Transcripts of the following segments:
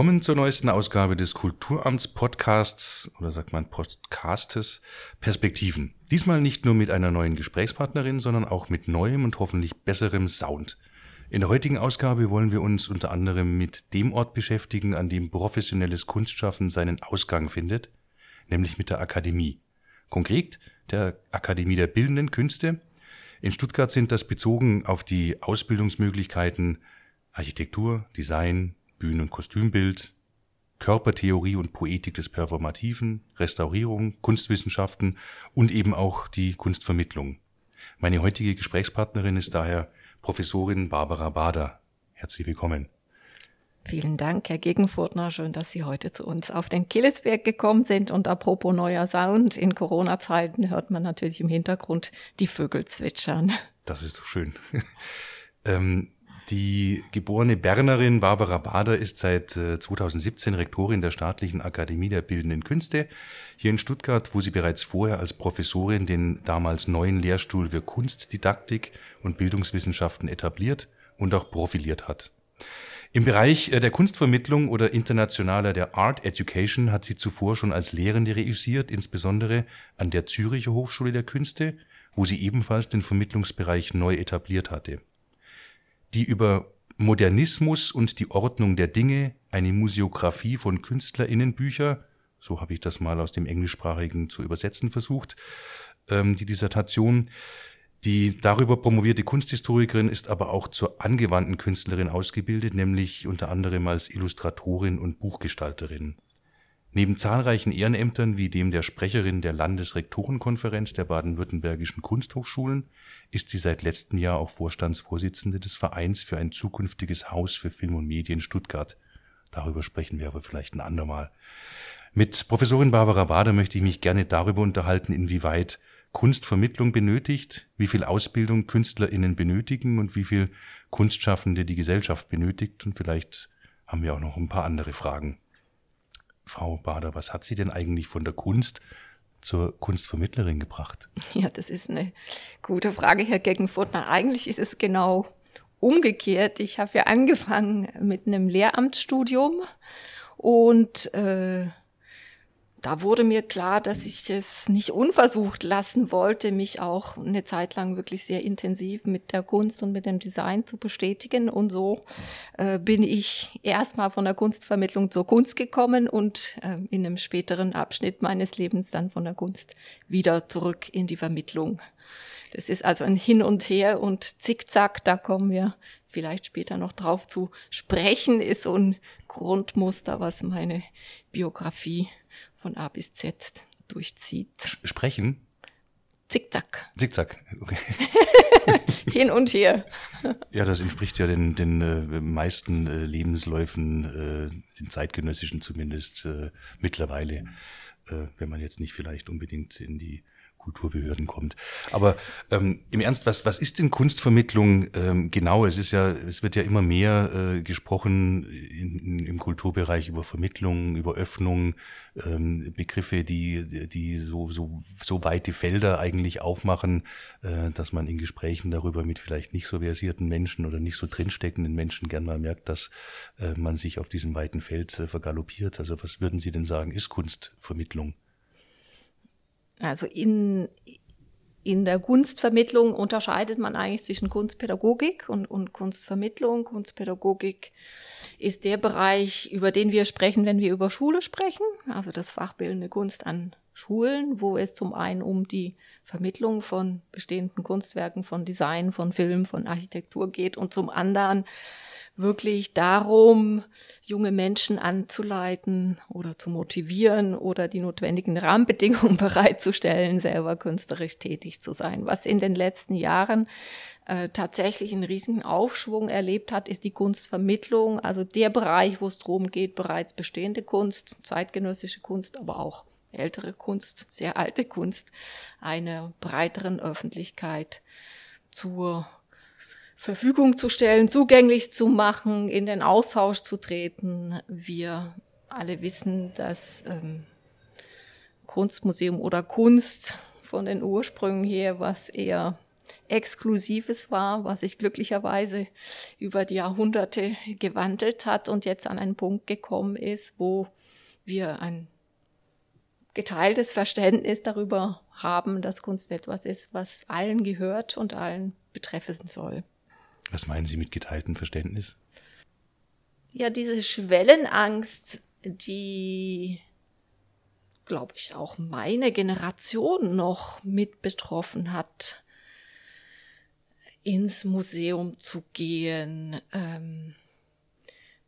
Willkommen zur neuesten Ausgabe des Kulturamts Podcasts oder sagt man Podcastes Perspektiven. Diesmal nicht nur mit einer neuen Gesprächspartnerin, sondern auch mit neuem und hoffentlich besserem Sound. In der heutigen Ausgabe wollen wir uns unter anderem mit dem Ort beschäftigen, an dem professionelles Kunstschaffen seinen Ausgang findet, nämlich mit der Akademie. Konkret der Akademie der Bildenden Künste. In Stuttgart sind das bezogen auf die Ausbildungsmöglichkeiten Architektur, Design, Bühnen- und Kostümbild, Körpertheorie und Poetik des Performativen, Restaurierung, Kunstwissenschaften und eben auch die Kunstvermittlung. Meine heutige Gesprächspartnerin ist daher Professorin Barbara Bader. Herzlich willkommen. Vielen Dank, Herr Gegenfurtner. Schön, dass Sie heute zu uns auf den Killesberg gekommen sind. Und apropos neuer Sound, in Corona-Zeiten hört man natürlich im Hintergrund die Vögel zwitschern. Das ist doch schön. ähm, die geborene Bernerin Barbara Bader ist seit 2017 äh, Rektorin der Staatlichen Akademie der Bildenden Künste hier in Stuttgart, wo sie bereits vorher als Professorin den damals neuen Lehrstuhl für Kunstdidaktik und Bildungswissenschaften etabliert und auch profiliert hat. Im Bereich äh, der Kunstvermittlung oder internationaler der Art Education hat sie zuvor schon als Lehrende reüssiert, insbesondere an der Züricher Hochschule der Künste, wo sie ebenfalls den Vermittlungsbereich neu etabliert hatte die über Modernismus und die Ordnung der Dinge, eine Museografie von Künstlerinnenbücher, so habe ich das mal aus dem Englischsprachigen zu übersetzen versucht, ähm, die Dissertation. Die darüber promovierte Kunsthistorikerin ist aber auch zur angewandten Künstlerin ausgebildet, nämlich unter anderem als Illustratorin und Buchgestalterin. Neben zahlreichen Ehrenämtern wie dem der Sprecherin der Landesrektorenkonferenz der baden-württembergischen Kunsthochschulen ist sie seit letztem Jahr auch Vorstandsvorsitzende des Vereins für ein zukünftiges Haus für Film und Medien Stuttgart. Darüber sprechen wir aber vielleicht ein andermal. Mit Professorin Barbara Bader möchte ich mich gerne darüber unterhalten, inwieweit Kunstvermittlung benötigt, wie viel Ausbildung KünstlerInnen benötigen und wie viel Kunstschaffende die Gesellschaft benötigt. Und vielleicht haben wir auch noch ein paar andere Fragen. Frau Bader, was hat Sie denn eigentlich von der Kunst zur Kunstvermittlerin gebracht? Ja, das ist eine gute Frage, Herr Geggenfurtner. Eigentlich ist es genau umgekehrt. Ich habe ja angefangen mit einem Lehramtsstudium und äh, da wurde mir klar, dass ich es nicht unversucht lassen wollte, mich auch eine Zeit lang wirklich sehr intensiv mit der Kunst und mit dem Design zu bestätigen. Und so äh, bin ich erstmal von der Kunstvermittlung zur Kunst gekommen und äh, in einem späteren Abschnitt meines Lebens dann von der Kunst wieder zurück in die Vermittlung. Das ist also ein Hin und Her und Zickzack, da kommen wir vielleicht später noch drauf zu sprechen, ist so ein Grundmuster, was meine Biografie von A bis Z durchzieht. Sprechen? Zickzack. Zickzack, okay. Hin und her. Ja, das entspricht ja den, den äh, meisten äh, Lebensläufen, äh, den zeitgenössischen zumindest äh, mittlerweile, äh, wenn man jetzt nicht vielleicht unbedingt in die Kulturbehörden kommt. Aber ähm, im Ernst, was, was ist denn Kunstvermittlung ähm, genau? Es ist ja, es wird ja immer mehr äh, gesprochen in, im Kulturbereich über Vermittlung, über Öffnung, ähm, Begriffe, die, die so, so, so weite Felder eigentlich aufmachen, äh, dass man in Gesprächen darüber mit vielleicht nicht so versierten Menschen oder nicht so drinsteckenden Menschen gern mal merkt, dass äh, man sich auf diesem weiten Feld äh, vergaloppiert. Also was würden Sie denn sagen, ist Kunstvermittlung? Also in, in der Kunstvermittlung unterscheidet man eigentlich zwischen Kunstpädagogik und, und Kunstvermittlung. Kunstpädagogik ist der Bereich, über den wir sprechen, wenn wir über Schule sprechen, also das Fachbildende Kunst an Schulen, wo es zum einen um die Vermittlung von bestehenden Kunstwerken, von Design, von Film, von Architektur geht und zum anderen wirklich darum, junge Menschen anzuleiten oder zu motivieren oder die notwendigen Rahmenbedingungen bereitzustellen, selber künstlerisch tätig zu sein. Was in den letzten Jahren äh, tatsächlich einen riesigen Aufschwung erlebt hat, ist die Kunstvermittlung, also der Bereich, wo es darum geht, bereits bestehende Kunst, zeitgenössische Kunst, aber auch ältere Kunst, sehr alte Kunst, einer breiteren Öffentlichkeit zur Verfügung zu stellen, zugänglich zu machen, in den Austausch zu treten. Wir alle wissen, dass ähm, Kunstmuseum oder Kunst von den Ursprüngen her was eher Exklusives war, was sich glücklicherweise über die Jahrhunderte gewandelt hat und jetzt an einen Punkt gekommen ist, wo wir ein geteiltes Verständnis darüber haben, dass Kunst etwas ist, was allen gehört und allen betreffen soll. Was meinen Sie mit geteiltem Verständnis? Ja, diese Schwellenangst, die, glaube ich, auch meine Generation noch mit betroffen hat, ins Museum zu gehen, ähm,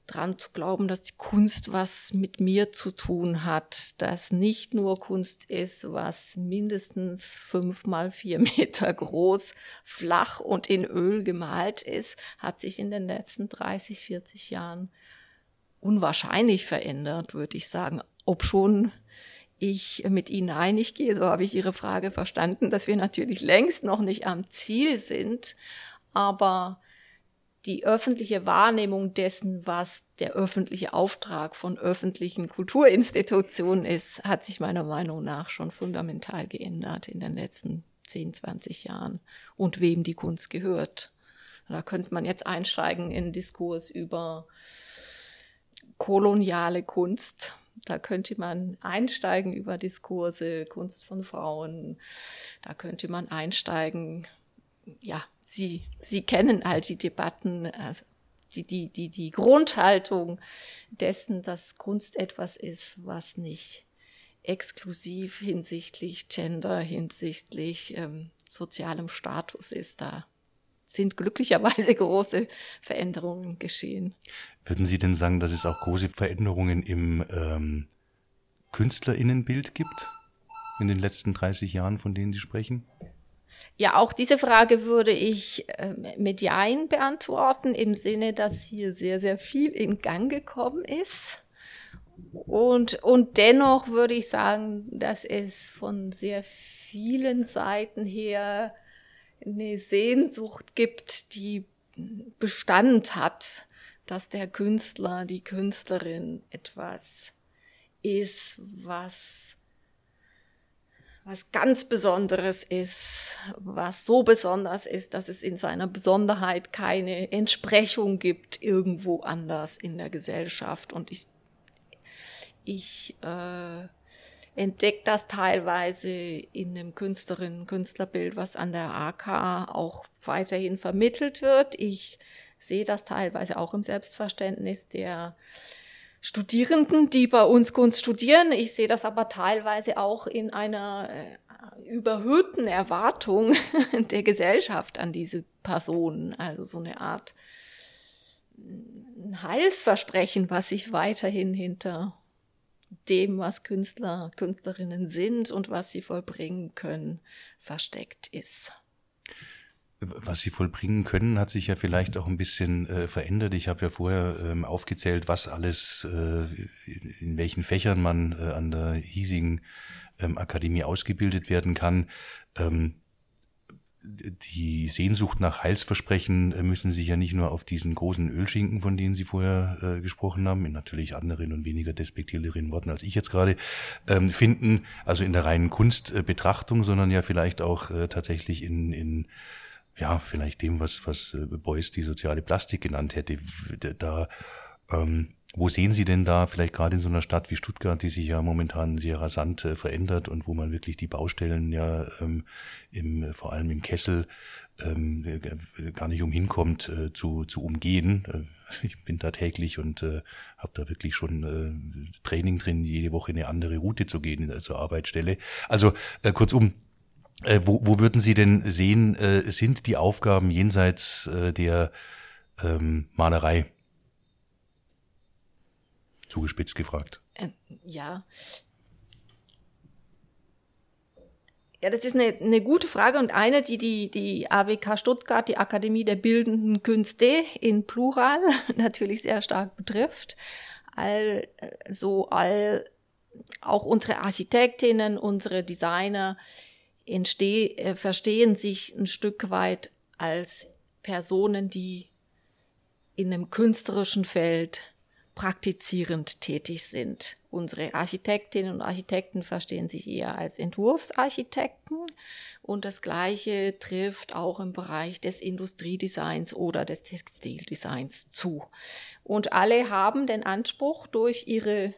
dran zu glauben, dass die Kunst was mit mir zu tun hat, dass nicht nur Kunst ist, was mindestens fünf mal vier Meter groß, flach und in Öl gemalt ist, hat sich in den letzten 30, 40 Jahren unwahrscheinlich verändert, würde ich sagen. Ob schon ich mit Ihnen einig gehe, so habe ich Ihre Frage verstanden, dass wir natürlich längst noch nicht am Ziel sind, aber die öffentliche Wahrnehmung dessen, was der öffentliche Auftrag von öffentlichen Kulturinstitutionen ist, hat sich meiner Meinung nach schon fundamental geändert in den letzten 10, 20 Jahren und wem die Kunst gehört. Da könnte man jetzt einsteigen in Diskurs über koloniale Kunst. Da könnte man einsteigen über Diskurse, Kunst von Frauen. Da könnte man einsteigen ja, sie, sie kennen all die Debatten, also die, die, die, die Grundhaltung dessen, dass Kunst etwas ist, was nicht exklusiv hinsichtlich Gender, hinsichtlich ähm, sozialem Status ist. Da sind glücklicherweise große Veränderungen geschehen. Würden Sie denn sagen, dass es auch große Veränderungen im ähm, Künstlerinnenbild gibt in den letzten 30 Jahren, von denen Sie sprechen? Ja, auch diese Frage würde ich mit Jein beantworten, im Sinne, dass hier sehr, sehr viel in Gang gekommen ist. Und, und dennoch würde ich sagen, dass es von sehr vielen Seiten her eine Sehnsucht gibt, die Bestand hat, dass der Künstler, die Künstlerin etwas ist, was was ganz Besonderes ist, was so besonders ist, dass es in seiner Besonderheit keine Entsprechung gibt irgendwo anders in der Gesellschaft. Und ich, ich äh, entdecke das teilweise in dem Künstlerinnen-Künstlerbild, was an der AK auch weiterhin vermittelt wird. Ich sehe das teilweise auch im Selbstverständnis der Studierenden, die bei uns Kunst studieren. Ich sehe das aber teilweise auch in einer äh, überhöhten Erwartung der Gesellschaft an diese Personen. Also so eine Art Heilsversprechen, was sich weiterhin hinter dem, was Künstler, Künstlerinnen sind und was sie vollbringen können, versteckt ist was sie vollbringen können, hat sich ja vielleicht auch ein bisschen äh, verändert. Ich habe ja vorher ähm, aufgezählt, was alles, äh, in welchen Fächern man äh, an der hiesigen ähm, Akademie ausgebildet werden kann. Ähm, die Sehnsucht nach Heilsversprechen äh, müssen sich ja nicht nur auf diesen großen Ölschinken, von denen Sie vorher äh, gesprochen haben, in natürlich anderen und weniger despektierlichen Worten als ich jetzt gerade, ähm, finden, also in der reinen Kunstbetrachtung, sondern ja vielleicht auch äh, tatsächlich in, in ja, vielleicht dem, was, was äh, Beuys die soziale Plastik genannt hätte. Da, ähm, wo sehen Sie denn da, vielleicht gerade in so einer Stadt wie Stuttgart, die sich ja momentan sehr rasant äh, verändert und wo man wirklich die Baustellen ja ähm, im, vor allem im Kessel ähm, äh, gar nicht umhinkommt äh, zu, zu umgehen. Äh, ich bin da täglich und äh, habe da wirklich schon äh, Training drin, jede Woche eine andere Route zu gehen äh, zur Arbeitsstelle. Also äh, kurzum, äh, wo, wo würden Sie denn sehen, äh, sind die Aufgaben jenseits äh, der ähm, Malerei? Zugespitzt gefragt. Äh, ja. Ja, das ist eine, eine gute Frage und eine, die, die die AWK Stuttgart, die Akademie der Bildenden Künste in Plural natürlich sehr stark betrifft. All, so all, auch unsere Architektinnen, unsere Designer, entsteh, äh, verstehen sich ein Stück weit als Personen, die in einem künstlerischen Feld praktizierend tätig sind. Unsere Architektinnen und Architekten verstehen sich eher als Entwurfsarchitekten und das Gleiche trifft auch im Bereich des Industriedesigns oder des Textildesigns zu. Und alle haben den Anspruch, durch ihre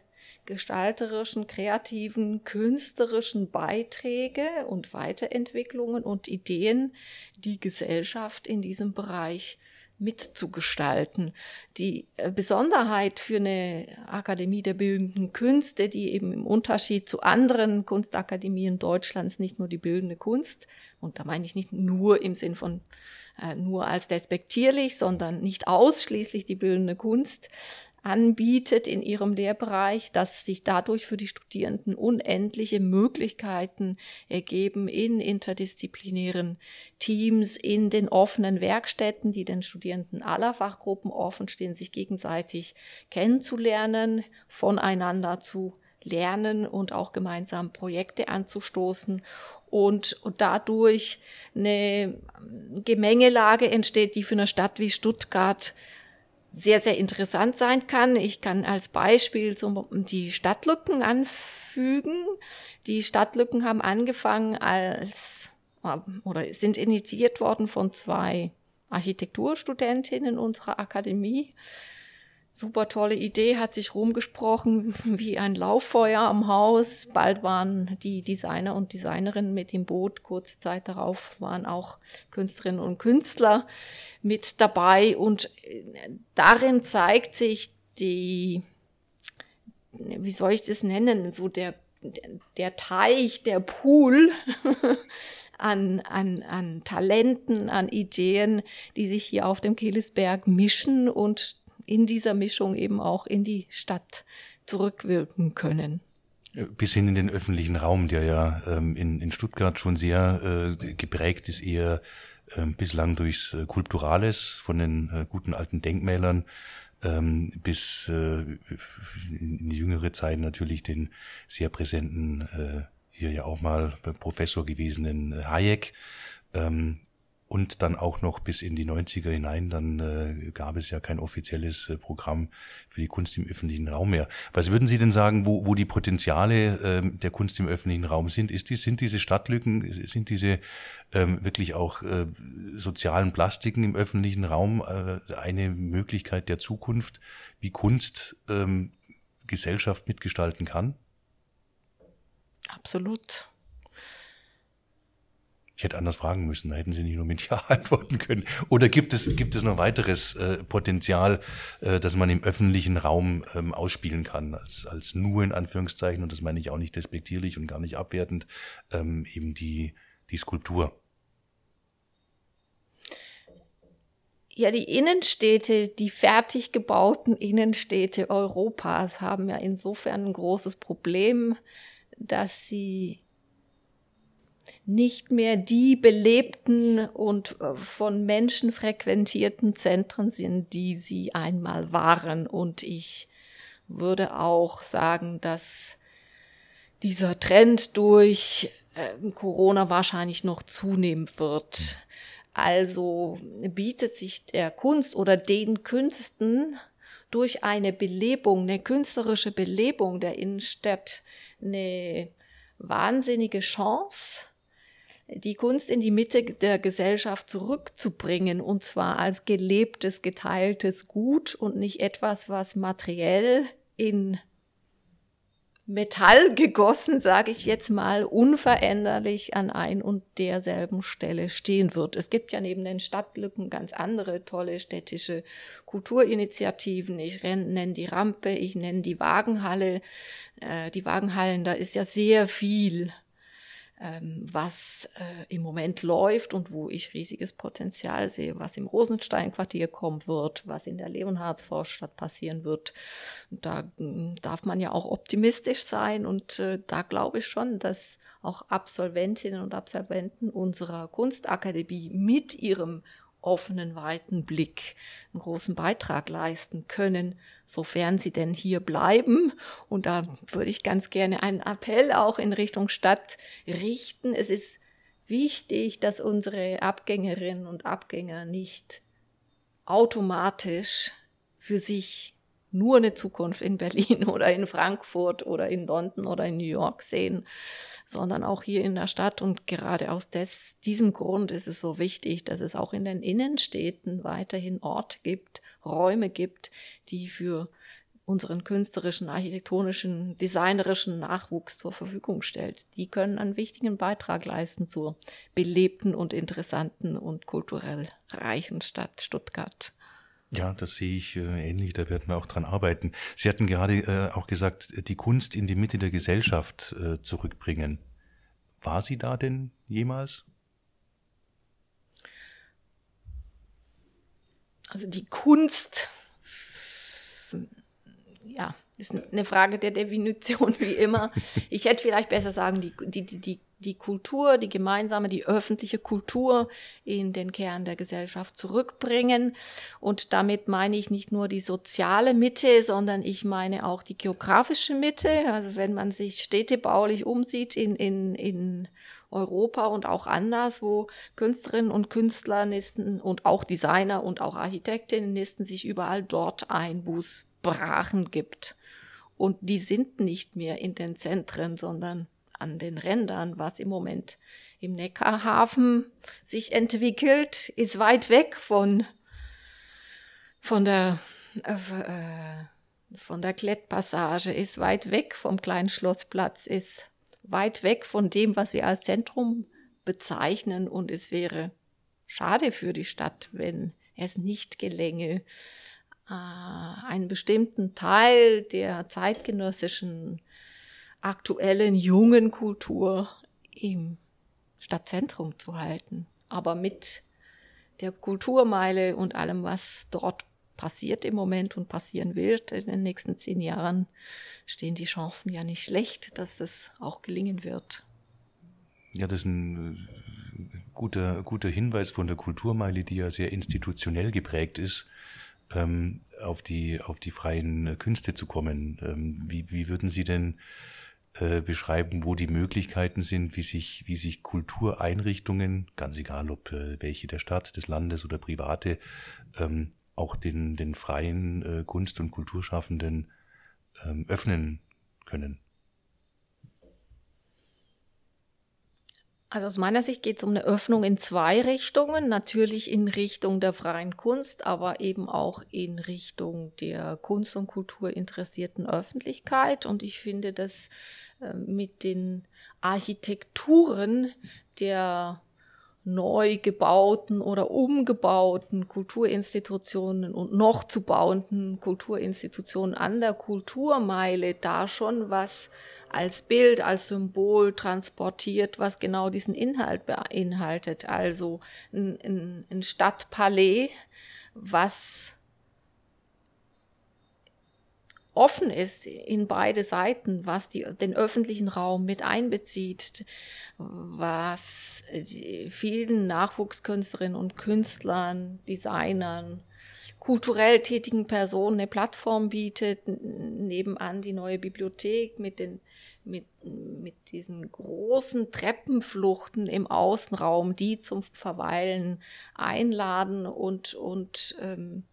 gestalterischen, kreativen, künstlerischen Beiträge und Weiterentwicklungen und Ideen die Gesellschaft in diesem Bereich mitzugestalten. Die äh, Besonderheit für eine Akademie der bildenden Künste, die eben im Unterschied zu anderen Kunstakademien Deutschlands nicht nur die bildende Kunst, und da meine ich nicht nur im Sinn von äh, nur als despektierlich, sondern nicht ausschließlich die bildende Kunst anbietet in ihrem Lehrbereich, dass sich dadurch für die Studierenden unendliche Möglichkeiten ergeben in interdisziplinären Teams, in den offenen Werkstätten, die den Studierenden aller Fachgruppen offen stehen, sich gegenseitig kennenzulernen, voneinander zu lernen und auch gemeinsam Projekte anzustoßen. Und, und dadurch eine Gemengelage entsteht, die für eine Stadt wie Stuttgart sehr, sehr interessant sein kann. Ich kann als Beispiel zum, die Stadtlücken anfügen. Die Stadtlücken haben angefangen als oder sind initiiert worden von zwei Architekturstudentinnen unserer Akademie super tolle Idee, hat sich rumgesprochen wie ein Lauffeuer am Haus. Bald waren die Designer und Designerinnen mit im Boot. Kurze Zeit darauf waren auch Künstlerinnen und Künstler mit dabei. Und äh, darin zeigt sich die, wie soll ich das nennen, so der, der Teich, der Pool an, an, an Talenten, an Ideen, die sich hier auf dem Kehlisberg mischen und in dieser Mischung eben auch in die Stadt zurückwirken können. Bis hin in den öffentlichen Raum, der ja ähm, in, in Stuttgart schon sehr äh, geprägt ist, eher äh, bislang durchs äh, Kulturales von den äh, guten alten Denkmälern ähm, bis äh, in die jüngere Zeit natürlich den sehr präsenten, äh, hier ja auch mal Professor gewesenen Hayek. Ähm, und dann auch noch bis in die 90er hinein, dann äh, gab es ja kein offizielles äh, Programm für die Kunst im öffentlichen Raum mehr. Was würden Sie denn sagen, wo, wo die Potenziale äh, der Kunst im öffentlichen Raum sind? Ist die, sind diese Stadtlücken, sind diese ähm, wirklich auch äh, sozialen Plastiken im öffentlichen Raum äh, eine Möglichkeit der Zukunft, wie Kunst ähm, Gesellschaft mitgestalten kann? Absolut. Hätte anders fragen müssen, da hätten Sie nicht nur mit Ja antworten können. Oder gibt es, gibt es noch weiteres äh, Potenzial, äh, das man im öffentlichen Raum ähm, ausspielen kann, als, als nur in Anführungszeichen, und das meine ich auch nicht despektierlich und gar nicht abwertend, ähm, eben die, die Skulptur? Ja, die Innenstädte, die fertig gebauten Innenstädte Europas haben ja insofern ein großes Problem, dass sie nicht mehr die belebten und äh, von Menschen frequentierten Zentren sind, die sie einmal waren. Und ich würde auch sagen, dass dieser Trend durch äh, Corona wahrscheinlich noch zunehmen wird. Also bietet sich der Kunst oder den Künsten durch eine Belebung, eine künstlerische Belebung der Innenstadt eine wahnsinnige Chance, die Kunst in die Mitte der Gesellschaft zurückzubringen, und zwar als gelebtes, geteiltes Gut und nicht etwas, was materiell in Metall gegossen, sage ich jetzt mal, unveränderlich an ein und derselben Stelle stehen wird. Es gibt ja neben den Stadtlücken ganz andere tolle städtische Kulturinitiativen. Ich nenne die Rampe, ich nenne die Wagenhalle. Äh, die Wagenhallen, da ist ja sehr viel was äh, im Moment läuft und wo ich riesiges Potenzial sehe, was im Rosenstein-Quartier kommen wird, was in der Leonhardsvorstadt passieren wird. Da hm, darf man ja auch optimistisch sein und äh, da glaube ich schon, dass auch Absolventinnen und Absolventen unserer Kunstakademie mit ihrem offenen, weiten Blick einen großen Beitrag leisten können, sofern sie denn hier bleiben. Und da würde ich ganz gerne einen Appell auch in Richtung Stadt richten. Es ist wichtig, dass unsere Abgängerinnen und Abgänger nicht automatisch für sich nur eine Zukunft in Berlin oder in Frankfurt oder in London oder in New York sehen, sondern auch hier in der Stadt. Und gerade aus des, diesem Grund ist es so wichtig, dass es auch in den Innenstädten weiterhin Orte gibt, Räume gibt, die für unseren künstlerischen, architektonischen, designerischen Nachwuchs zur Verfügung stellt. Die können einen wichtigen Beitrag leisten zur belebten und interessanten und kulturell reichen Stadt Stuttgart. Ja, das sehe ich äh, ähnlich, da werden wir auch dran arbeiten. Sie hatten gerade äh, auch gesagt, die Kunst in die Mitte der Gesellschaft äh, zurückbringen. War sie da denn jemals? Also die Kunst ja, ist eine Frage der Definition wie immer. Ich hätte vielleicht besser sagen, die, die, die, die Kultur, die gemeinsame, die öffentliche Kultur in den Kern der Gesellschaft zurückbringen. Und damit meine ich nicht nur die soziale Mitte, sondern ich meine auch die geografische Mitte. Also wenn man sich städtebaulich umsieht in, in, in Europa und auch anders, wo Künstlerinnen und Künstler nisten und auch Designer und auch Architektinnen nisten sich überall dort ein, wo es Brachen gibt. Und die sind nicht mehr in den Zentren, sondern an den Rändern, was im Moment im Neckarhafen sich entwickelt, ist weit weg von, von der, äh, von der Klettpassage, ist weit weg vom kleinen Schlossplatz, ist weit weg von dem, was wir als Zentrum bezeichnen. Und es wäre schade für die Stadt, wenn es nicht gelänge, äh, einen bestimmten Teil der zeitgenössischen, aktuellen, jungen Kultur im Stadtzentrum zu halten. Aber mit der Kulturmeile und allem, was dort passiert im Moment und passieren wird in den nächsten zehn Jahren, stehen die Chancen ja nicht schlecht, dass das auch gelingen wird. Ja, das ist ein äh, guter, guter Hinweis von der Kulturmeile, die ja sehr institutionell geprägt ist ähm, auf, die, auf die freien Künste zu kommen. Ähm, wie, wie würden Sie denn äh, beschreiben, wo die Möglichkeiten sind, wie sich, wie sich Kultureinrichtungen, ganz egal ob äh, welche der Stadt, des Landes oder private, ähm, auch den, den freien äh, Kunst- und Kulturschaffenden ähm, öffnen können? Also aus meiner Sicht geht es um eine Öffnung in zwei Richtungen. Natürlich in Richtung der freien Kunst, aber eben auch in Richtung der Kunst- und Kultur interessierten Öffentlichkeit. Und ich finde, dass äh, mit den Architekturen der neu gebauten oder umgebauten Kulturinstitutionen und noch zu bauenden Kulturinstitutionen an der Kulturmeile da schon was als Bild, als Symbol transportiert, was genau diesen Inhalt beinhaltet. Also ein, ein, ein Stadtpalais, was offen ist in beide Seiten, was die, den öffentlichen Raum mit einbezieht, was vielen Nachwuchskünstlerinnen und Künstlern, Designern, kulturell tätigen Personen eine Plattform bietet, nebenan die neue Bibliothek mit den mit, mit diesen großen Treppenfluchten im Außenraum, die zum Verweilen einladen und, und ähm,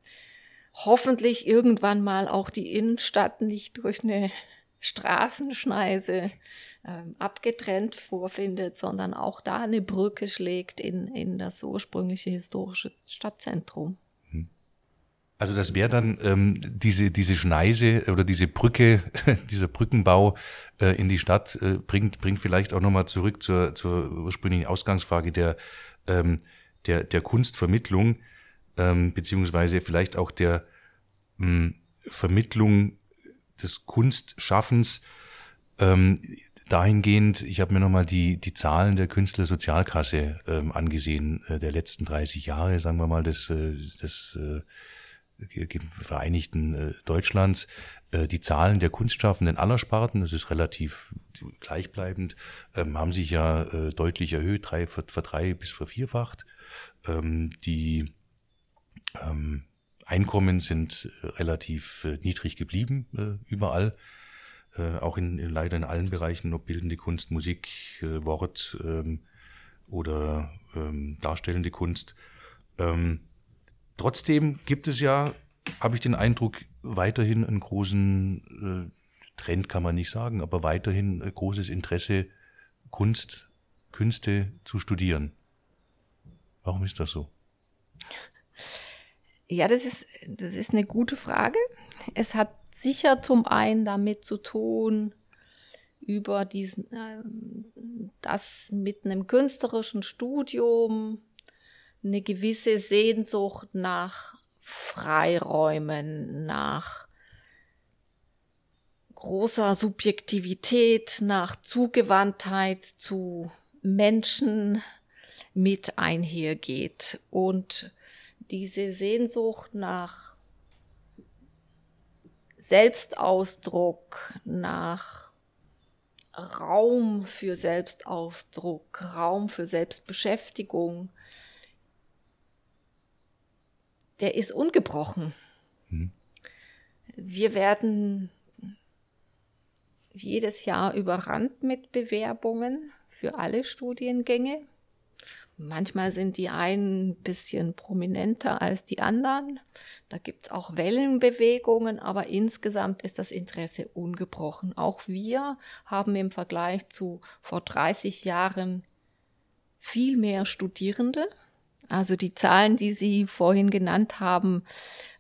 hoffentlich irgendwann mal auch die Innenstadt nicht durch eine Straßenschneise ähm, abgetrennt vorfindet, sondern auch da eine Brücke schlägt in, in das ursprüngliche historische Stadtzentrum. Also das wäre dann ähm, diese diese Schneise oder diese Brücke, dieser Brückenbau äh, in die Stadt äh, bringt bringt vielleicht auch nochmal zurück zur zur ursprünglichen Ausgangsfrage der ähm, der der Kunstvermittlung ähm, beziehungsweise vielleicht auch der mh, hm, Vermittlung des Kunstschaffens ähm, dahingehend. Ich habe mir nochmal die die Zahlen der Künstlersozialkasse ähm, angesehen äh, der letzten 30 Jahre, sagen wir mal des äh, des äh, Vereinigten äh, Deutschlands äh, die Zahlen der Kunstschaffenden aller Sparten, das ist relativ gleichbleibend, ähm, haben sich ja deutlich erhöht, drei, verdrei bis vervierfacht. Ähm, die ähm, Einkommen sind relativ niedrig geblieben überall, auch in, leider in allen Bereichen, ob bildende Kunst, Musik, Wort oder darstellende Kunst. Trotzdem gibt es ja habe ich den Eindruck, weiterhin einen großen äh, Trend kann man nicht sagen, aber weiterhin großes Interesse, Kunst, Künste zu studieren. Warum ist das so? Ja, das ist, das ist eine gute Frage. Es hat sicher zum einen damit zu tun, über diesen, äh, das mit einem künstlerischen Studium eine gewisse Sehnsucht nach Freiräumen, nach großer Subjektivität, nach Zugewandtheit zu Menschen mit einhergeht. Und diese Sehnsucht nach Selbstausdruck, nach Raum für Selbstausdruck, Raum für Selbstbeschäftigung, der ist ungebrochen. Mhm. Wir werden jedes Jahr überrannt mit Bewerbungen für alle Studiengänge. Manchmal sind die einen ein bisschen prominenter als die anderen. Da gibt es auch Wellenbewegungen, aber insgesamt ist das Interesse ungebrochen. Auch wir haben im Vergleich zu vor 30 Jahren viel mehr Studierende. Also die Zahlen, die Sie vorhin genannt haben,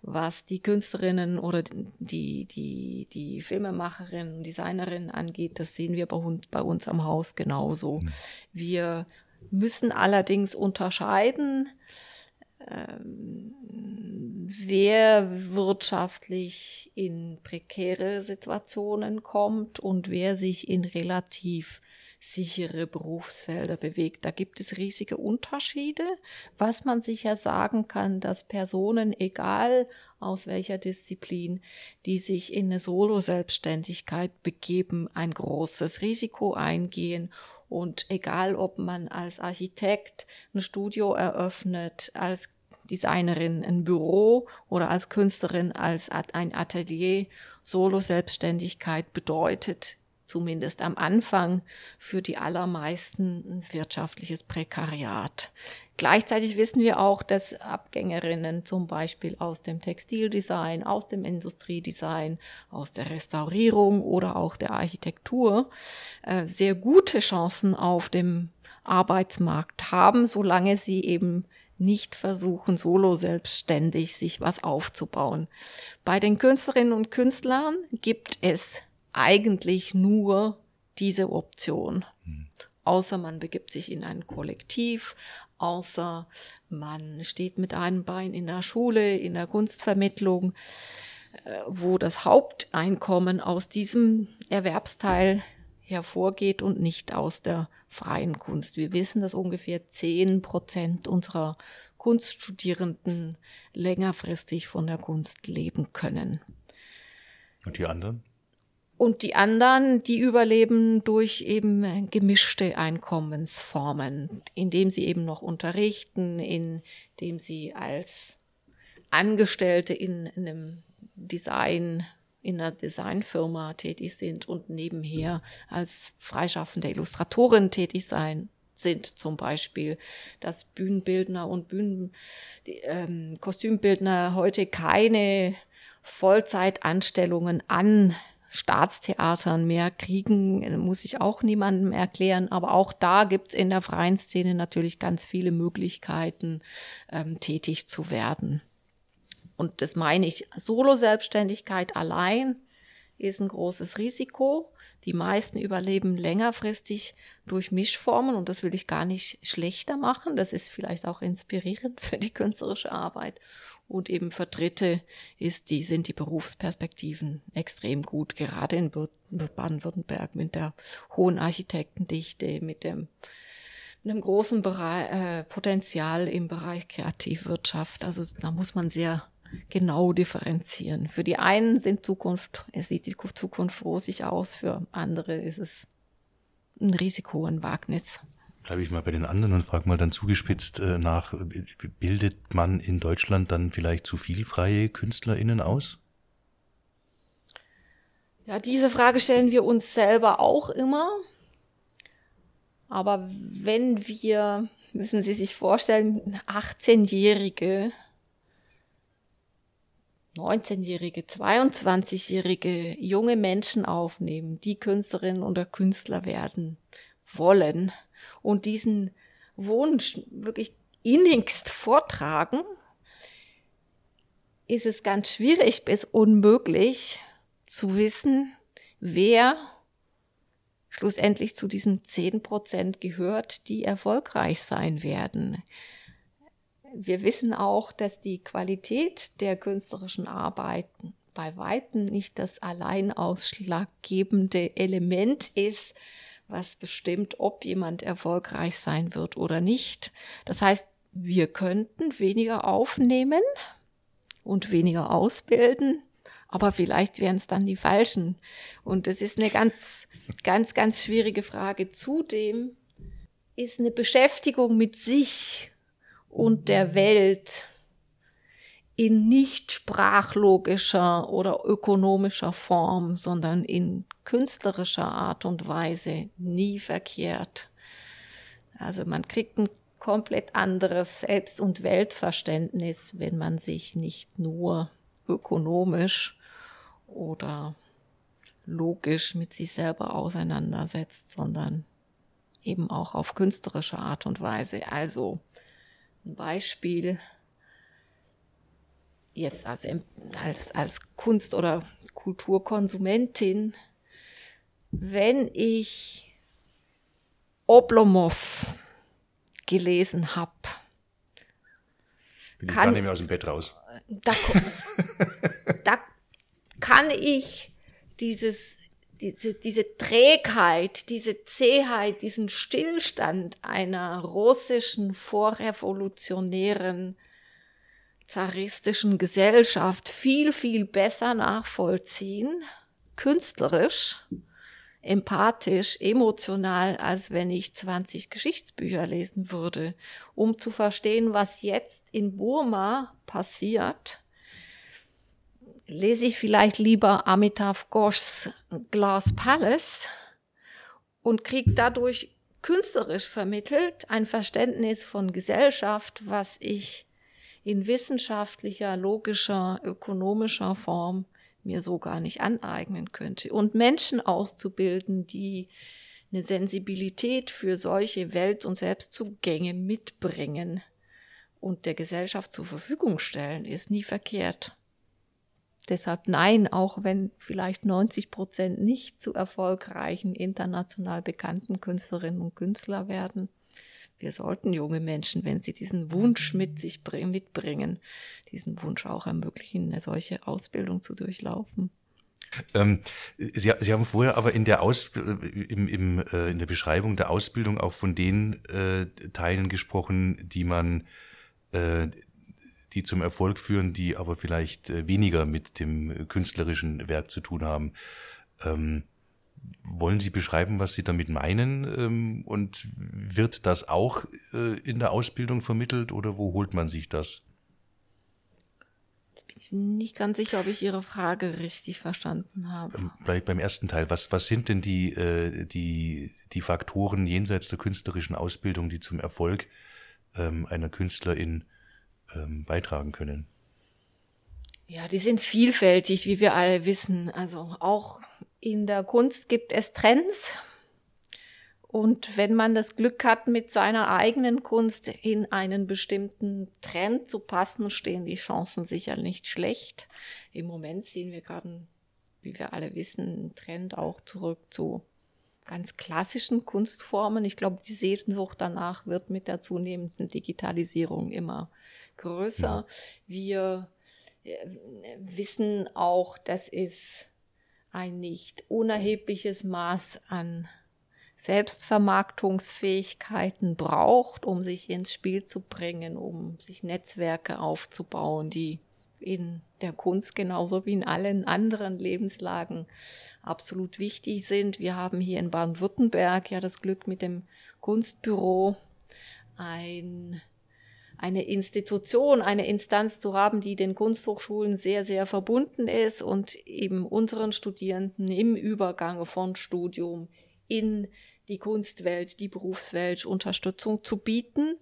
was die Künstlerinnen oder die, die, die Filmemacherinnen, Designerinnen angeht, das sehen wir bei uns, bei uns am Haus genauso. Mhm. Wir müssen allerdings unterscheiden, ähm, wer wirtschaftlich in prekäre Situationen kommt und wer sich in relativ sichere Berufsfelder bewegt. Da gibt es riesige Unterschiede. Was man sicher sagen kann, dass Personen, egal aus welcher Disziplin, die sich in eine Solo-Selbstständigkeit begeben, ein großes Risiko eingehen und egal, ob man als Architekt ein Studio eröffnet, als Designerin ein Büro oder als Künstlerin als ein Atelier, Solo-Selbstständigkeit bedeutet zumindest am Anfang für die allermeisten ein wirtschaftliches Prekariat. Gleichzeitig wissen wir auch, dass Abgängerinnen zum Beispiel aus dem Textildesign, aus dem Industriedesign, aus der Restaurierung oder auch der Architektur äh, sehr gute Chancen auf dem Arbeitsmarkt haben, solange sie eben nicht versuchen, solo selbstständig sich was aufzubauen. Bei den Künstlerinnen und Künstlern gibt es eigentlich nur diese Option. Mhm. Außer man begibt sich in ein Kollektiv, außer man steht mit einem Bein in der Schule, in der Kunstvermittlung, äh, wo das Haupteinkommen aus diesem Erwerbsteil hervorgeht und nicht aus der freien Kunst. Wir wissen, dass ungefähr zehn Prozent unserer Kunststudierenden längerfristig von der Kunst leben können. Und die anderen? Und die anderen, die überleben durch eben gemischte Einkommensformen, indem sie eben noch unterrichten, indem sie als Angestellte in, in einem Design, in einer Designfirma tätig sind und nebenher als freischaffende Illustratorin tätig sein sind. Zum Beispiel, dass Bühnenbildner und Bühnen, ähm, Kostümbildner heute keine Vollzeitanstellungen an Staatstheatern mehr kriegen, muss ich auch niemandem erklären. Aber auch da gibt's in der freien Szene natürlich ganz viele Möglichkeiten, ähm, tätig zu werden. Und das meine ich, Solo-Selbstständigkeit allein ist ein großes Risiko. Die meisten überleben längerfristig durch Mischformen und das will ich gar nicht schlechter machen. Das ist vielleicht auch inspirierend für die künstlerische Arbeit. Und eben für Dritte ist die, sind die Berufsperspektiven extrem gut, gerade in Baden-Württemberg mit der hohen Architektendichte, mit dem, einem großen Bereich, äh, Potenzial im Bereich Kreativwirtschaft. Also da muss man sehr genau differenzieren. Für die einen sind Zukunft, es sieht die Zukunft rosig aus, für andere ist es ein Risiko, ein Wagnis bleibe ich mal bei den anderen und frage mal dann zugespitzt äh, nach, bildet man in Deutschland dann vielleicht zu viel freie KünstlerInnen aus? Ja, diese Frage stellen wir uns selber auch immer. Aber wenn wir, müssen Sie sich vorstellen, 18-Jährige, 19-jährige, 22-jährige junge Menschen aufnehmen, die Künstlerinnen oder Künstler werden wollen und diesen Wunsch wirklich innigst vortragen, ist es ganz schwierig bis unmöglich zu wissen, wer schlussendlich zu diesen zehn Prozent gehört, die erfolgreich sein werden. Wir wissen auch, dass die Qualität der künstlerischen Arbeiten bei weitem nicht das allein ausschlaggebende Element ist, was bestimmt, ob jemand erfolgreich sein wird oder nicht. Das heißt, wir könnten weniger aufnehmen und weniger ausbilden, aber vielleicht wären es dann die falschen. Und das ist eine ganz, ganz, ganz schwierige Frage. Zudem ist eine Beschäftigung mit sich und der Welt in nicht sprachlogischer oder ökonomischer Form, sondern in künstlerischer Art und Weise nie verkehrt. Also man kriegt ein komplett anderes Selbst- und Weltverständnis, wenn man sich nicht nur ökonomisch oder logisch mit sich selber auseinandersetzt, sondern eben auch auf künstlerische Art und Weise. Also ein Beispiel jetzt als, als, als Kunst- oder Kulturkonsumentin, wenn ich Oblomov gelesen habe, bin ich kann, gar nicht mehr aus dem Bett raus. Da, da kann ich dieses, diese, diese Trägheit, diese Zähheit, diesen Stillstand einer russischen vorrevolutionären zaristischen Gesellschaft viel, viel besser nachvollziehen, künstlerisch, empathisch, emotional, als wenn ich 20 Geschichtsbücher lesen würde, um zu verstehen, was jetzt in Burma passiert. Lese ich vielleicht lieber Amitav Ghoshs Glass Palace und kriege dadurch künstlerisch vermittelt ein Verständnis von Gesellschaft, was ich in wissenschaftlicher, logischer, ökonomischer Form mir so gar nicht aneignen könnte. Und Menschen auszubilden, die eine Sensibilität für solche Welt- und Selbstzugänge mitbringen und der Gesellschaft zur Verfügung stellen, ist nie verkehrt. Deshalb nein, auch wenn vielleicht 90 Prozent nicht zu erfolgreichen, international bekannten Künstlerinnen und Künstler werden. Wir sollten junge Menschen, wenn sie diesen Wunsch mit sich mitbringen, diesen Wunsch auch ermöglichen, eine solche Ausbildung zu durchlaufen. Ähm, sie, sie, haben vorher aber in der, Aus, im, im, äh, in der Beschreibung der Ausbildung auch von den äh, Teilen gesprochen, die man, äh, die zum Erfolg führen, die aber vielleicht äh, weniger mit dem künstlerischen Werk zu tun haben. Ähm, wollen Sie beschreiben, was Sie damit meinen? Ähm, und wird das auch äh, in der Ausbildung vermittelt oder wo holt man sich das? Ich bin nicht ganz sicher, ob ich Ihre Frage richtig verstanden habe. Ähm, vielleicht beim ersten Teil. Was, was sind denn die, äh, die, die Faktoren jenseits der künstlerischen Ausbildung, die zum Erfolg ähm, einer Künstlerin beitragen können? Ja, die sind vielfältig, wie wir alle wissen. Also auch in der Kunst gibt es Trends. Und wenn man das Glück hat, mit seiner eigenen Kunst in einen bestimmten Trend zu passen, stehen die Chancen sicher nicht schlecht. Im Moment sehen wir gerade, wie wir alle wissen, einen Trend auch zurück zu ganz klassischen Kunstformen. Ich glaube, die Sehnsucht danach wird mit der zunehmenden Digitalisierung immer größer. Wir äh, wissen auch, dass es ein nicht unerhebliches Maß an Selbstvermarktungsfähigkeiten braucht, um sich ins Spiel zu bringen, um sich Netzwerke aufzubauen, die in der Kunst genauso wie in allen anderen Lebenslagen absolut wichtig sind. Wir haben hier in Baden-Württemberg ja das Glück mit dem Kunstbüro ein eine Institution, eine Instanz zu haben, die den Kunsthochschulen sehr, sehr verbunden ist und eben unseren Studierenden im Übergang von Studium in die Kunstwelt, die Berufswelt Unterstützung zu bieten.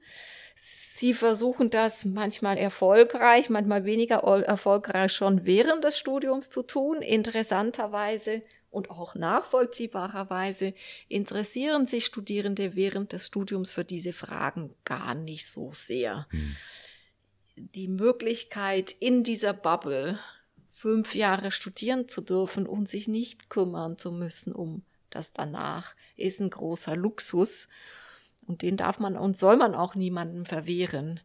Sie versuchen das manchmal erfolgreich, manchmal weniger erfolgreich schon während des Studiums zu tun. Interessanterweise und auch nachvollziehbarerweise interessieren sich Studierende während des Studiums für diese Fragen gar nicht so sehr. Hm. Die Möglichkeit in dieser Bubble fünf Jahre studieren zu dürfen und sich nicht kümmern zu müssen um das danach, ist ein großer Luxus. Und den darf man und soll man auch niemandem verwehren.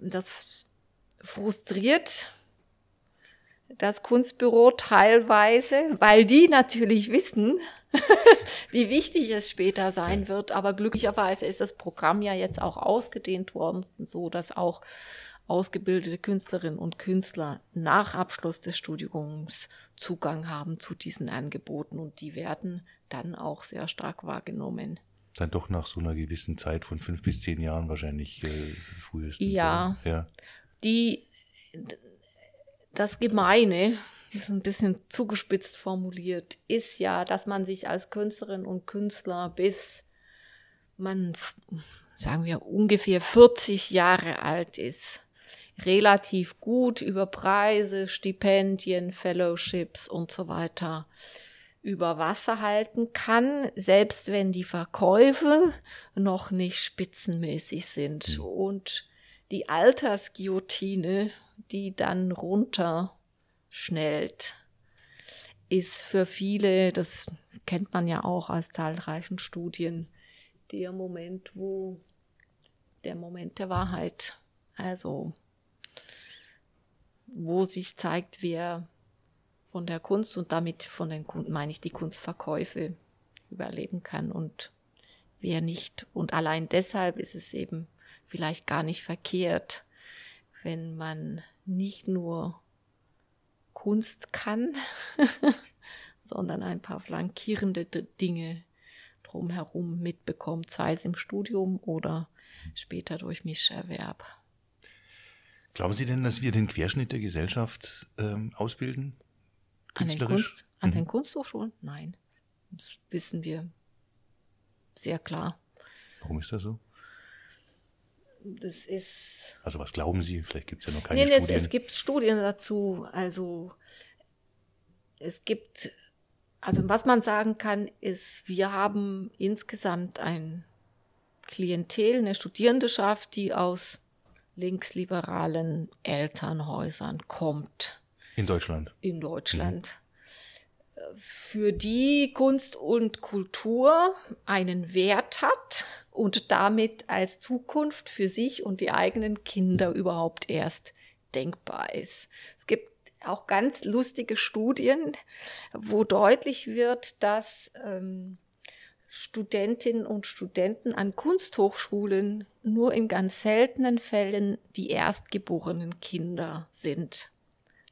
Das frustriert das Kunstbüro teilweise, weil die natürlich wissen, wie wichtig es später sein wird. Aber glücklicherweise ist das Programm ja jetzt auch ausgedehnt worden, so dass auch ausgebildete Künstlerinnen und Künstler nach Abschluss des Studiums Zugang haben zu diesen Angeboten und die werden dann auch sehr stark wahrgenommen. Dann doch nach so einer gewissen Zeit von fünf bis zehn Jahren wahrscheinlich äh, frühestens. Ja, ja. Die, das Gemeine, das ist ein bisschen zugespitzt formuliert, ist ja, dass man sich als Künstlerin und Künstler bis man, sagen wir, ungefähr 40 Jahre alt ist, relativ gut über Preise, Stipendien, Fellowships und so weiter über Wasser halten kann, selbst wenn die Verkäufe noch nicht spitzenmäßig sind. Mhm. Und die Altersguillotine, die dann runterschnellt, ist für viele, das kennt man ja auch aus zahlreichen Studien, der Moment, wo der Moment der Wahrheit, also wo sich zeigt, wer von der Kunst und damit von den Kunden meine ich die Kunstverkäufe überleben kann und wer nicht. Und allein deshalb ist es eben vielleicht gar nicht verkehrt, wenn man nicht nur Kunst kann, sondern ein paar flankierende Dinge drumherum mitbekommt, sei es im Studium oder später durch Mischerwerb. Glauben Sie denn, dass wir den Querschnitt der Gesellschaft ähm, ausbilden? An den, Kunst, an mhm. den Kunsthochschulen? Nein. Das wissen wir sehr klar. Warum ist das so? Das ist. Also was glauben Sie? Vielleicht gibt es ja noch keine nee, Studien. Es, es gibt Studien dazu. Also es gibt, also was man sagen kann, ist, wir haben insgesamt ein Klientel, eine Studierendeschaft, die aus linksliberalen Elternhäusern kommt. In Deutschland. In Deutschland. Für die Kunst und Kultur einen Wert hat und damit als Zukunft für sich und die eigenen Kinder überhaupt erst denkbar ist. Es gibt auch ganz lustige Studien, wo deutlich wird, dass ähm, Studentinnen und Studenten an Kunsthochschulen nur in ganz seltenen Fällen die erstgeborenen Kinder sind,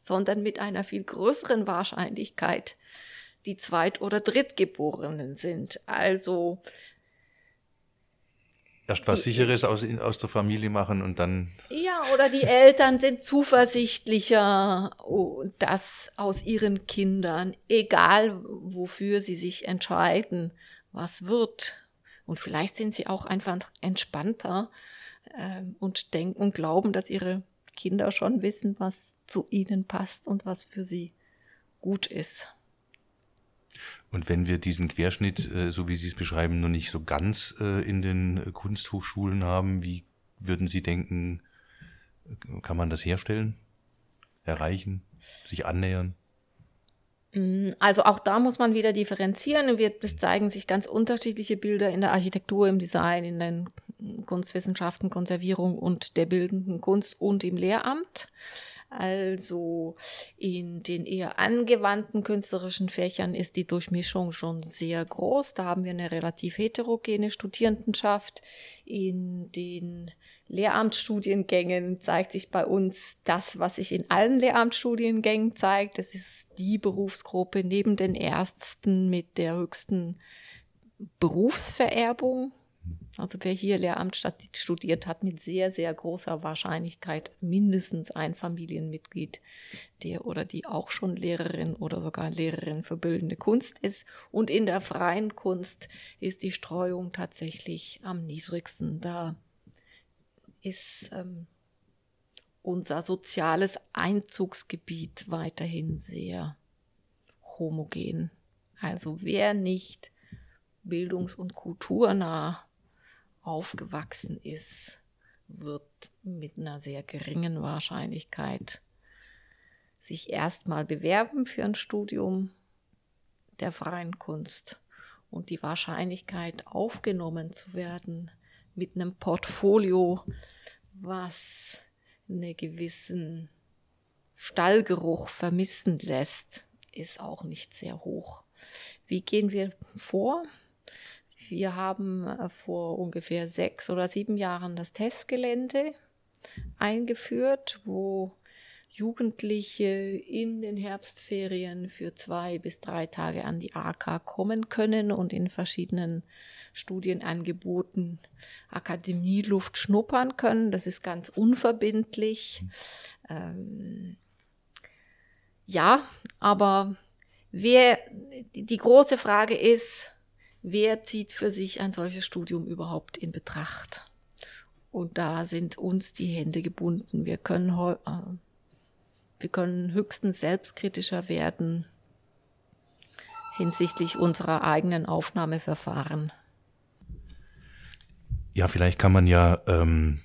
sondern mit einer viel größeren Wahrscheinlichkeit die Zweit- oder Drittgeborenen sind. Also Erst was Sicheres aus, aus der Familie machen und dann. Ja, oder die Eltern sind zuversichtlicher, oh, dass aus ihren Kindern, egal wofür sie sich entscheiden, was wird. Und vielleicht sind sie auch einfach entspannter äh, und denken und glauben, dass ihre Kinder schon wissen, was zu ihnen passt und was für sie gut ist. Und wenn wir diesen Querschnitt, äh, so wie Sie es beschreiben, noch nicht so ganz äh, in den Kunsthochschulen haben, wie würden Sie denken, kann man das herstellen, erreichen, sich annähern? Mm, also auch da muss man wieder differenzieren. Es zeigen sich ganz unterschiedliche Bilder in der Architektur, im Design, in den Kunstwissenschaften, Konservierung und der bildenden Kunst und im Lehramt. Also in den eher angewandten künstlerischen Fächern ist die Durchmischung schon sehr groß. Da haben wir eine relativ heterogene Studierendenschaft. In den Lehramtsstudiengängen zeigt sich bei uns das, was sich in allen Lehramtsstudiengängen zeigt. Das ist die Berufsgruppe neben den Ärzten mit der höchsten Berufsvererbung. Also wer hier Lehramt studiert, hat mit sehr, sehr großer Wahrscheinlichkeit mindestens ein Familienmitglied, der oder die auch schon Lehrerin oder sogar Lehrerin für bildende Kunst ist. Und in der freien Kunst ist die Streuung tatsächlich am niedrigsten. Da ist ähm, unser soziales Einzugsgebiet weiterhin sehr homogen. Also wer nicht bildungs- und kulturnah aufgewachsen ist, wird mit einer sehr geringen Wahrscheinlichkeit sich erstmal bewerben für ein Studium der freien Kunst und die Wahrscheinlichkeit aufgenommen zu werden mit einem Portfolio, was einen gewissen Stallgeruch vermissen lässt, ist auch nicht sehr hoch. Wie gehen wir vor? Wir haben äh, vor ungefähr sechs oder sieben Jahren das Testgelände eingeführt, wo Jugendliche in den Herbstferien für zwei bis drei Tage an die AK kommen können und in verschiedenen Studienangeboten Akademieluft schnuppern können. Das ist ganz unverbindlich. Ähm, ja, aber wer, die, die große Frage ist, wer zieht für sich ein solches Studium überhaupt in Betracht? Und da sind uns die Hände gebunden. Wir können äh, wir können höchstens selbstkritischer werden hinsichtlich unserer eigenen Aufnahmeverfahren. Ja, vielleicht kann man ja ähm,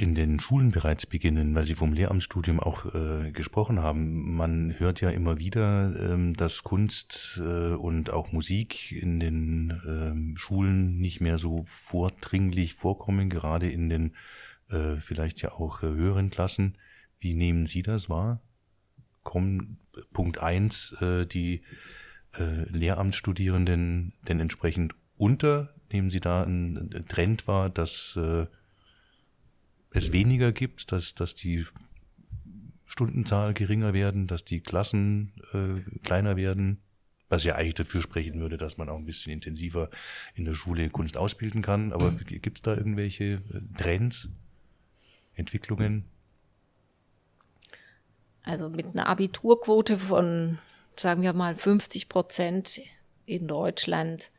in den Schulen bereits beginnen, weil Sie vom Lehramtsstudium auch äh, gesprochen haben. Man hört ja immer wieder, ähm, dass Kunst äh, und auch Musik in den ähm, Schulen nicht mehr so vordringlich vorkommen, gerade in den äh, vielleicht ja auch äh, höheren Klassen. Wie nehmen Sie das wahr? kommen Punkt eins äh, die äh, Lehramtsstudierenden denn entsprechend unter? Nehmen Sie da einen Trend wahr, dass äh, es weniger gibt, dass, dass die Stundenzahl geringer werden, dass die Klassen äh, kleiner werden? Was ja eigentlich dafür sprechen würde, dass man auch ein bisschen intensiver in der Schule Kunst ausbilden kann. Aber gibt es da irgendwelche äh, Trends, Entwicklungen? Also mit einer Abiturquote von, sagen wir mal, 50 Prozent in Deutschland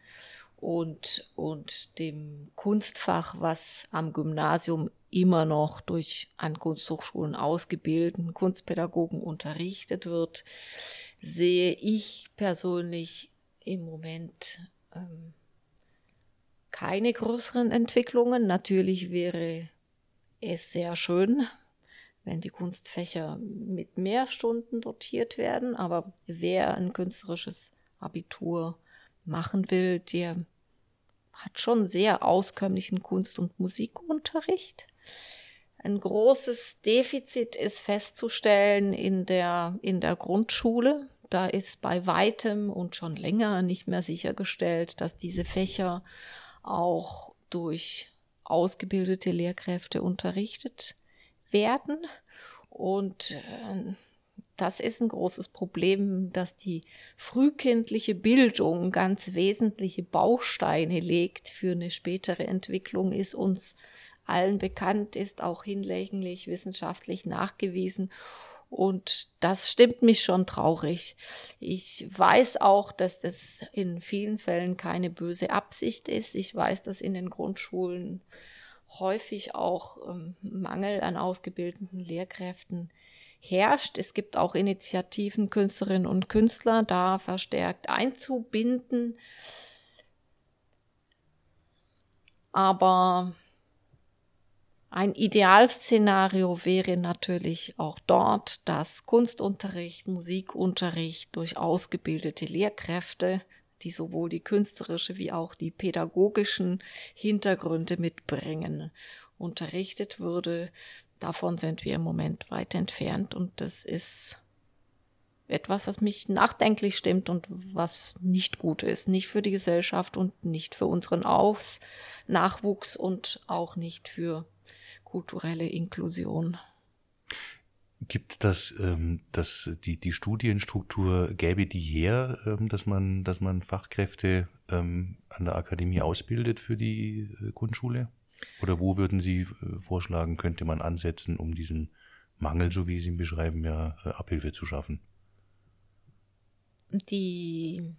und, und dem Kunstfach, was am Gymnasium immer noch durch an Kunsthochschulen ausgebildeten Kunstpädagogen unterrichtet wird, sehe ich persönlich im Moment ähm, keine größeren Entwicklungen. Natürlich wäre es sehr schön, wenn die Kunstfächer mit mehr Stunden dotiert werden. Aber wer ein künstlerisches Abitur machen will, der hat schon sehr auskömmlichen Kunst- und Musikunterricht. Ein großes Defizit ist festzustellen in der, in der Grundschule. Da ist bei weitem und schon länger nicht mehr sichergestellt, dass diese Fächer auch durch ausgebildete Lehrkräfte unterrichtet werden. Und äh, das ist ein großes Problem, dass die frühkindliche Bildung ganz wesentliche Bausteine legt für eine spätere Entwicklung, ist uns allen bekannt, ist auch hinlänglich wissenschaftlich nachgewiesen. Und das stimmt mich schon traurig. Ich weiß auch, dass das in vielen Fällen keine böse Absicht ist. Ich weiß, dass in den Grundschulen häufig auch ähm, Mangel an ausgebildeten Lehrkräften herrscht. Es gibt auch Initiativen, Künstlerinnen und Künstler da verstärkt einzubinden. Aber ein Idealszenario wäre natürlich auch dort, dass Kunstunterricht, Musikunterricht durch ausgebildete Lehrkräfte die sowohl die künstlerische wie auch die pädagogischen Hintergründe mitbringen, unterrichtet würde. Davon sind wir im Moment weit entfernt und das ist etwas, was mich nachdenklich stimmt und was nicht gut ist. Nicht für die Gesellschaft und nicht für unseren Aus Nachwuchs und auch nicht für kulturelle Inklusion. Gibt das, ähm, dass die, die Studienstruktur gäbe die her, ähm, dass man, dass man Fachkräfte ähm, an der Akademie ausbildet für die äh, Grundschule? Oder wo würden Sie äh, vorschlagen, könnte man ansetzen, um diesen Mangel, so wie Sie ihn beschreiben, ja, äh, Abhilfe zu schaffen? Die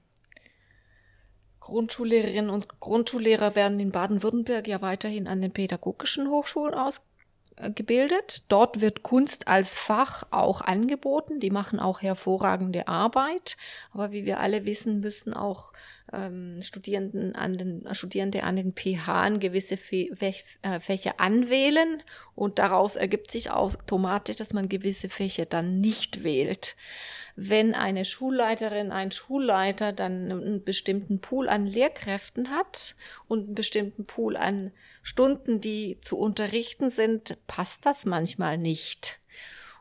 Grundschullehrerinnen und Grundschullehrer werden in Baden-Württemberg ja weiterhin an den pädagogischen Hochschulen aus, gebildet. Dort wird Kunst als Fach auch angeboten. Die machen auch hervorragende Arbeit. Aber wie wir alle wissen, müssen auch ähm, Studierenden an den, Studierende an den PH gewisse äh, Fächer anwählen. Und daraus ergibt sich automatisch, dass man gewisse Fächer dann nicht wählt wenn eine Schulleiterin, ein Schulleiter dann einen bestimmten Pool an Lehrkräften hat und einen bestimmten Pool an Stunden, die zu unterrichten sind, passt das manchmal nicht.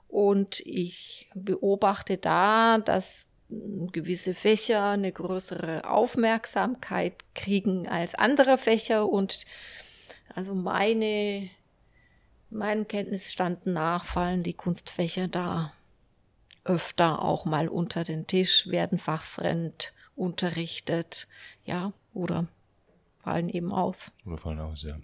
Und ich beobachte da, dass gewisse Fächer eine größere Aufmerksamkeit kriegen als andere Fächer und also meine, meinem Kenntnisstand nach fallen die Kunstfächer da öfter auch mal unter den Tisch, werden fachfremd unterrichtet, ja, oder fallen eben aus. Oder fallen aus, ja.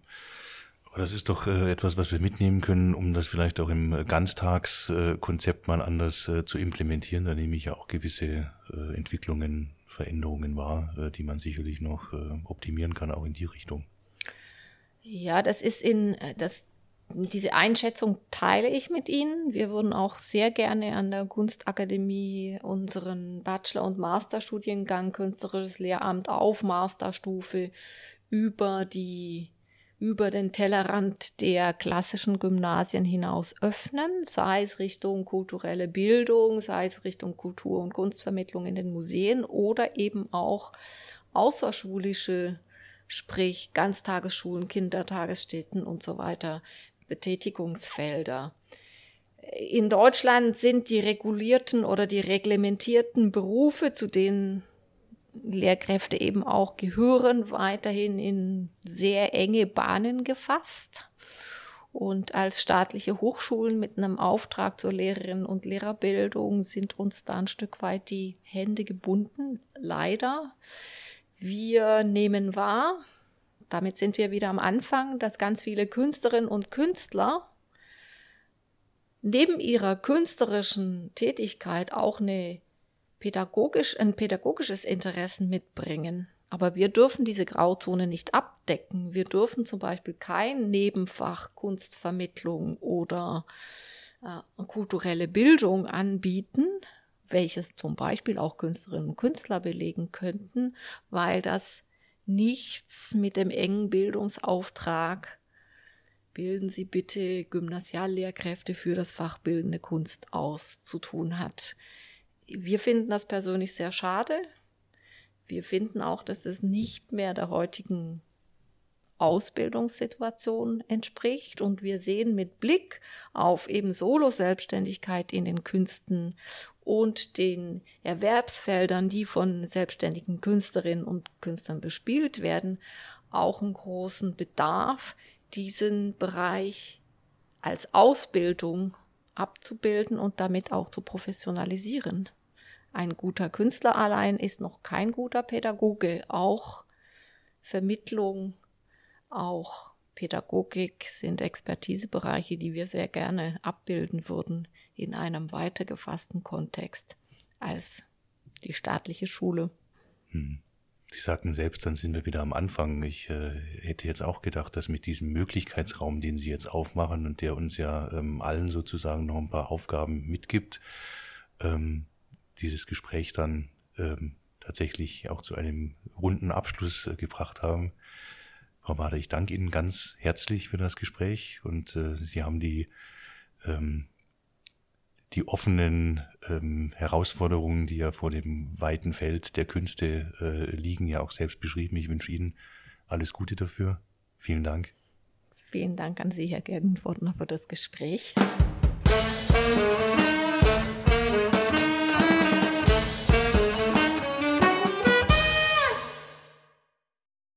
Aber das ist doch äh, etwas, was wir mitnehmen können, um das vielleicht auch im Ganztagskonzept mal anders äh, zu implementieren. Da nehme ich ja auch gewisse äh, Entwicklungen, Veränderungen wahr, die man sicherlich noch optimieren kann, auch in die Richtung. Ja, das ist in, das diese Einschätzung teile ich mit Ihnen. Wir würden auch sehr gerne an der Kunstakademie unseren Bachelor- und Masterstudiengang Künstlerisches Lehramt auf Masterstufe über die über den Tellerrand der klassischen Gymnasien hinaus öffnen, sei es Richtung kulturelle Bildung, sei es Richtung Kultur- und Kunstvermittlung in den Museen oder eben auch außerschulische, sprich Ganztagesschulen, Kindertagesstätten und so weiter Betätigungsfelder. In Deutschland sind die regulierten oder die reglementierten Berufe, zu denen Lehrkräfte eben auch gehören, weiterhin in sehr enge Bahnen gefasst. Und als staatliche Hochschulen mit einem Auftrag zur Lehrerinnen und Lehrerbildung sind uns da ein Stück weit die Hände gebunden, leider. Wir nehmen wahr, damit sind wir wieder am Anfang, dass ganz viele Künstlerinnen und Künstler neben ihrer künstlerischen Tätigkeit auch eine pädagogisch, ein pädagogisches Interessen mitbringen. Aber wir dürfen diese Grauzone nicht abdecken. Wir dürfen zum Beispiel kein Nebenfach Kunstvermittlung oder äh, kulturelle Bildung anbieten, welches zum Beispiel auch Künstlerinnen und Künstler belegen könnten, weil das nichts mit dem engen Bildungsauftrag bilden Sie bitte Gymnasiallehrkräfte für das Fach Bildende Kunst aus zu tun hat. Wir finden das persönlich sehr schade. Wir finden auch, dass es nicht mehr der heutigen Ausbildungssituation entspricht. Und wir sehen mit Blick auf eben Solo-Selbstständigkeit in den Künsten und den Erwerbsfeldern, die von selbstständigen Künstlerinnen und Künstlern bespielt werden, auch einen großen Bedarf, diesen Bereich als Ausbildung abzubilden und damit auch zu professionalisieren. Ein guter Künstler allein ist noch kein guter Pädagoge. Auch Vermittlung, auch Pädagogik sind Expertisebereiche, die wir sehr gerne abbilden würden in einem weiter gefassten Kontext als die staatliche Schule. Hm. Sie sagten selbst, dann sind wir wieder am Anfang. Ich äh, hätte jetzt auch gedacht, dass mit diesem Möglichkeitsraum, den Sie jetzt aufmachen und der uns ja ähm, allen sozusagen noch ein paar Aufgaben mitgibt, ähm, dieses Gespräch dann ähm, tatsächlich auch zu einem runden Abschluss äh, gebracht haben. Frau Bader, ich danke Ihnen ganz herzlich für das Gespräch und äh, Sie haben die, ähm, die offenen ähm, Herausforderungen, die ja vor dem weiten Feld der Künste äh, liegen, ja auch selbst beschrieben. Ich wünsche Ihnen alles Gute dafür. Vielen Dank. Vielen Dank an Sie, Herr Gergenwortner, für das Gespräch.